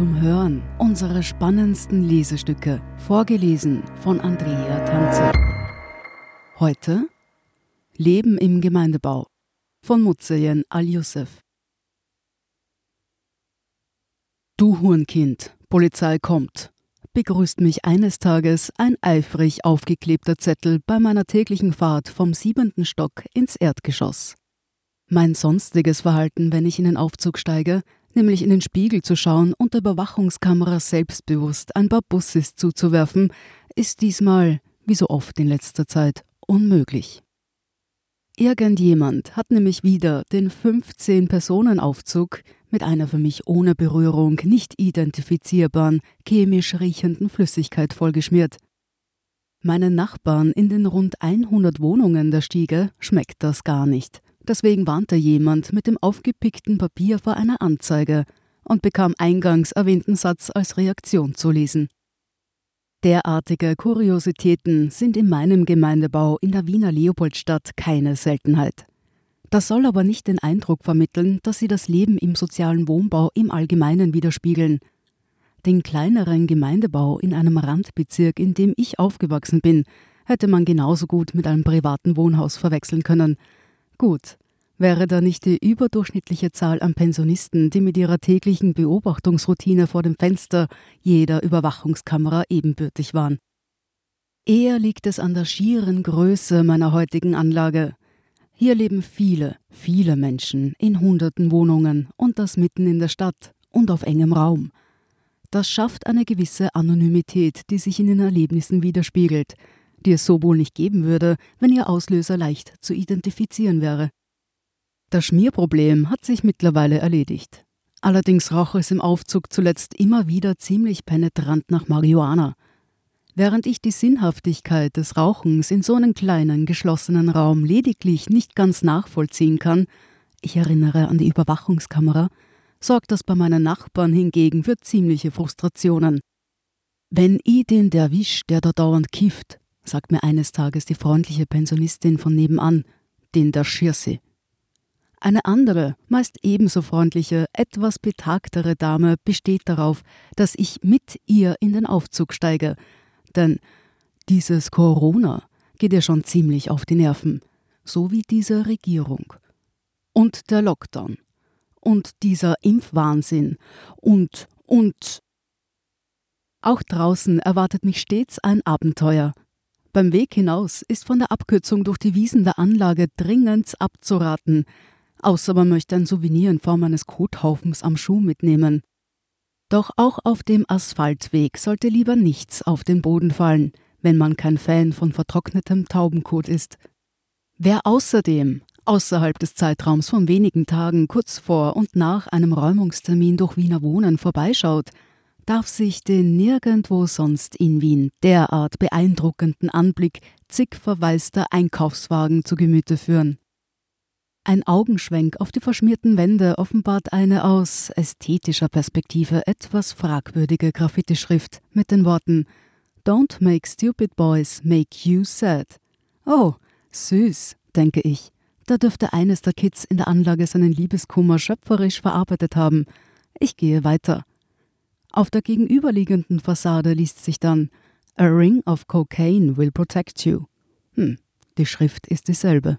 zum Hören unsere spannendsten Lesestücke, vorgelesen von Andrea Tanze. Heute Leben im Gemeindebau von Mutzeyen Al-Yusuf. Du Hurenkind, Polizei kommt, begrüßt mich eines Tages ein eifrig aufgeklebter Zettel bei meiner täglichen Fahrt vom siebenten Stock ins Erdgeschoss. Mein sonstiges Verhalten, wenn ich in den Aufzug steige, nämlich in den Spiegel zu schauen und der Überwachungskamera selbstbewusst ein paar Bussis zuzuwerfen, ist diesmal, wie so oft in letzter Zeit, unmöglich. Irgendjemand hat nämlich wieder den 15-Personen-Aufzug mit einer für mich ohne Berührung nicht identifizierbaren, chemisch riechenden Flüssigkeit vollgeschmiert. Meinen Nachbarn in den rund 100 Wohnungen der Stiege schmeckt das gar nicht. Deswegen warnte jemand mit dem aufgepickten Papier vor einer Anzeige und bekam eingangs erwähnten Satz als Reaktion zu lesen. Derartige Kuriositäten sind in meinem Gemeindebau in der Wiener Leopoldstadt keine Seltenheit. Das soll aber nicht den Eindruck vermitteln, dass sie das Leben im sozialen Wohnbau im Allgemeinen widerspiegeln. Den kleineren Gemeindebau in einem Randbezirk, in dem ich aufgewachsen bin, hätte man genauso gut mit einem privaten Wohnhaus verwechseln können. Gut, wäre da nicht die überdurchschnittliche Zahl an Pensionisten, die mit ihrer täglichen Beobachtungsroutine vor dem Fenster jeder Überwachungskamera ebenbürtig waren. Eher liegt es an der schieren Größe meiner heutigen Anlage, hier leben viele, viele Menschen in hunderten Wohnungen und das mitten in der Stadt und auf engem Raum. Das schafft eine gewisse Anonymität, die sich in den Erlebnissen widerspiegelt, die es so wohl nicht geben würde, wenn ihr Auslöser leicht zu identifizieren wäre. Das Schmierproblem hat sich mittlerweile erledigt. Allerdings roch es im Aufzug zuletzt immer wieder ziemlich penetrant nach Marihuana – Während ich die Sinnhaftigkeit des Rauchens in so einem kleinen, geschlossenen Raum lediglich nicht ganz nachvollziehen kann, ich erinnere an die Überwachungskamera, sorgt das bei meinen Nachbarn hingegen für ziemliche Frustrationen. Wenn i den Derwisch, der da dauernd kifft, sagt mir eines Tages die freundliche Pensionistin von nebenan, den der Schirse. Eine andere, meist ebenso freundliche, etwas betagtere Dame besteht darauf, dass ich mit ihr in den Aufzug steige, denn dieses Corona geht ihr schon ziemlich auf die Nerven, so wie diese Regierung. Und der Lockdown. Und dieser Impfwahnsinn. Und, und. Auch draußen erwartet mich stets ein Abenteuer. Beim Weg hinaus ist von der Abkürzung durch die Wiesen der Anlage dringend abzuraten, außer man möchte ein Souvenir in Form eines Kothaufens am Schuh mitnehmen. Doch auch auf dem Asphaltweg sollte lieber nichts auf den Boden fallen, wenn man kein Fan von vertrocknetem Taubenkot ist. Wer außerdem außerhalb des Zeitraums von wenigen Tagen kurz vor und nach einem Räumungstermin durch Wiener Wohnen vorbeischaut, darf sich den nirgendwo sonst in Wien derart beeindruckenden Anblick zig verwaister Einkaufswagen zu Gemüte führen. Ein Augenschwenk auf die verschmierten Wände offenbart eine aus ästhetischer Perspektive etwas fragwürdige Graffiti-Schrift mit den Worten Don't make stupid boys make you sad. Oh, süß, denke ich. Da dürfte eines der Kids in der Anlage seinen Liebeskummer schöpferisch verarbeitet haben. Ich gehe weiter. Auf der gegenüberliegenden Fassade liest sich dann A ring of cocaine will protect you. Hm, die Schrift ist dieselbe.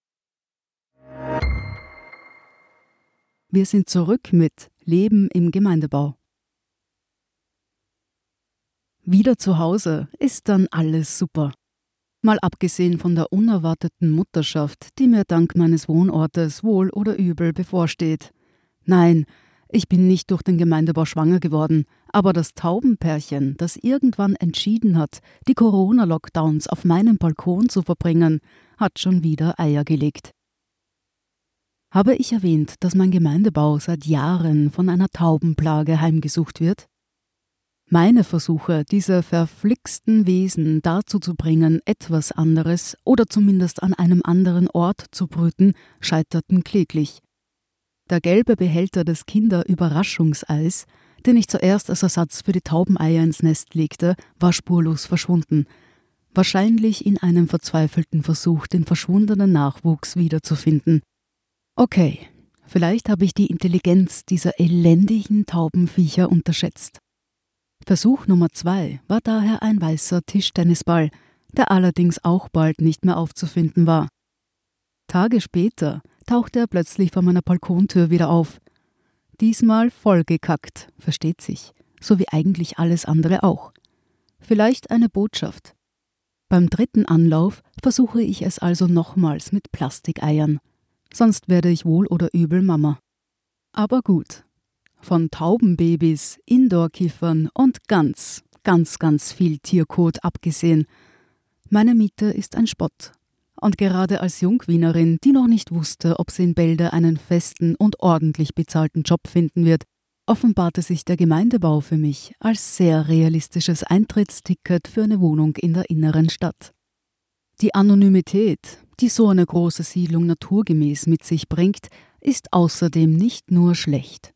Wir sind zurück mit Leben im Gemeindebau. Wieder zu Hause ist dann alles super. Mal abgesehen von der unerwarteten Mutterschaft, die mir dank meines Wohnortes wohl oder übel bevorsteht. Nein, ich bin nicht durch den Gemeindebau schwanger geworden, aber das Taubenpärchen, das irgendwann entschieden hat, die Corona-Lockdowns auf meinem Balkon zu verbringen, hat schon wieder Eier gelegt. Habe ich erwähnt, dass mein Gemeindebau seit Jahren von einer Taubenplage heimgesucht wird? Meine Versuche, diese verflixten Wesen dazu zu bringen, etwas anderes oder zumindest an einem anderen Ort zu brüten, scheiterten kläglich. Der gelbe Behälter des Kinderüberraschungseis, den ich zuerst als Ersatz für die Taubeneier ins Nest legte, war spurlos verschwunden. Wahrscheinlich in einem verzweifelten Versuch, den verschwundenen Nachwuchs wiederzufinden. Okay, vielleicht habe ich die Intelligenz dieser elendigen Taubenviecher unterschätzt. Versuch Nummer zwei war daher ein weißer Tischtennisball, der allerdings auch bald nicht mehr aufzufinden war. Tage später tauchte er plötzlich vor meiner Balkontür wieder auf. Diesmal vollgekackt, versteht sich, so wie eigentlich alles andere auch. Vielleicht eine Botschaft. Beim dritten Anlauf versuche ich es also nochmals mit Plastikeiern sonst werde ich wohl oder übel Mama. Aber gut. Von Taubenbabys, Indoorkiffern und ganz, ganz, ganz viel Tierkot abgesehen. Meine Miete ist ein Spott. Und gerade als Jungwienerin, die noch nicht wusste, ob sie in Bälde einen festen und ordentlich bezahlten Job finden wird, offenbarte sich der Gemeindebau für mich als sehr realistisches Eintrittsticket für eine Wohnung in der inneren Stadt. Die Anonymität, die so eine große Siedlung naturgemäß mit sich bringt, ist außerdem nicht nur schlecht.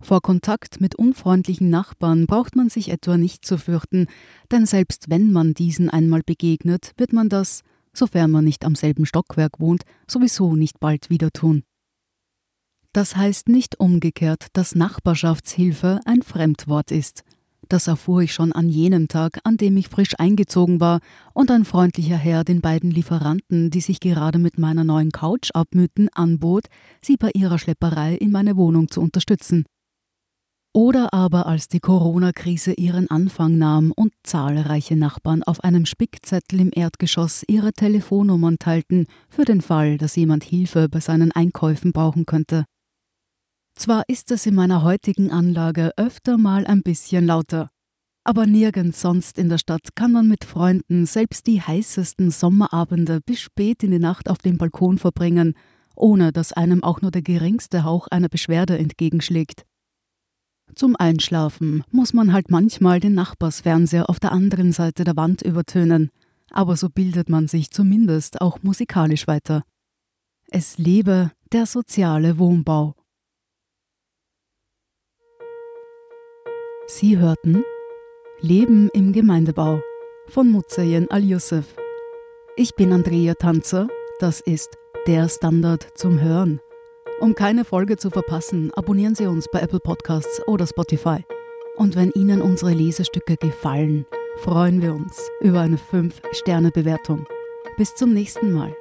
Vor Kontakt mit unfreundlichen Nachbarn braucht man sich etwa nicht zu fürchten, denn selbst wenn man diesen einmal begegnet, wird man das, sofern man nicht am selben Stockwerk wohnt, sowieso nicht bald wieder tun. Das heißt nicht umgekehrt, dass Nachbarschaftshilfe ein Fremdwort ist. Das erfuhr ich schon an jenem Tag, an dem ich frisch eingezogen war und ein freundlicher Herr den beiden Lieferanten, die sich gerade mit meiner neuen Couch abmühten, anbot, sie bei ihrer Schlepperei in meine Wohnung zu unterstützen. Oder aber als die Corona-Krise ihren Anfang nahm und zahlreiche Nachbarn auf einem Spickzettel im Erdgeschoss ihre Telefonnummern teilten, für den Fall, dass jemand Hilfe bei seinen Einkäufen brauchen könnte. Zwar ist es in meiner heutigen Anlage öfter mal ein bisschen lauter, aber nirgends sonst in der Stadt kann man mit Freunden selbst die heißesten Sommerabende bis spät in die Nacht auf dem Balkon verbringen, ohne dass einem auch nur der geringste Hauch einer Beschwerde entgegenschlägt. Zum Einschlafen muss man halt manchmal den Nachbarsfernseher auf der anderen Seite der Wand übertönen, aber so bildet man sich zumindest auch musikalisch weiter. Es lebe der soziale Wohnbau. Sie hörten Leben im Gemeindebau von Mutsayen Al-Yusuf. Ich bin Andrea Tanzer, das ist der Standard zum Hören. Um keine Folge zu verpassen, abonnieren Sie uns bei Apple Podcasts oder Spotify. Und wenn Ihnen unsere Lesestücke gefallen, freuen wir uns über eine 5-Sterne-Bewertung. Bis zum nächsten Mal.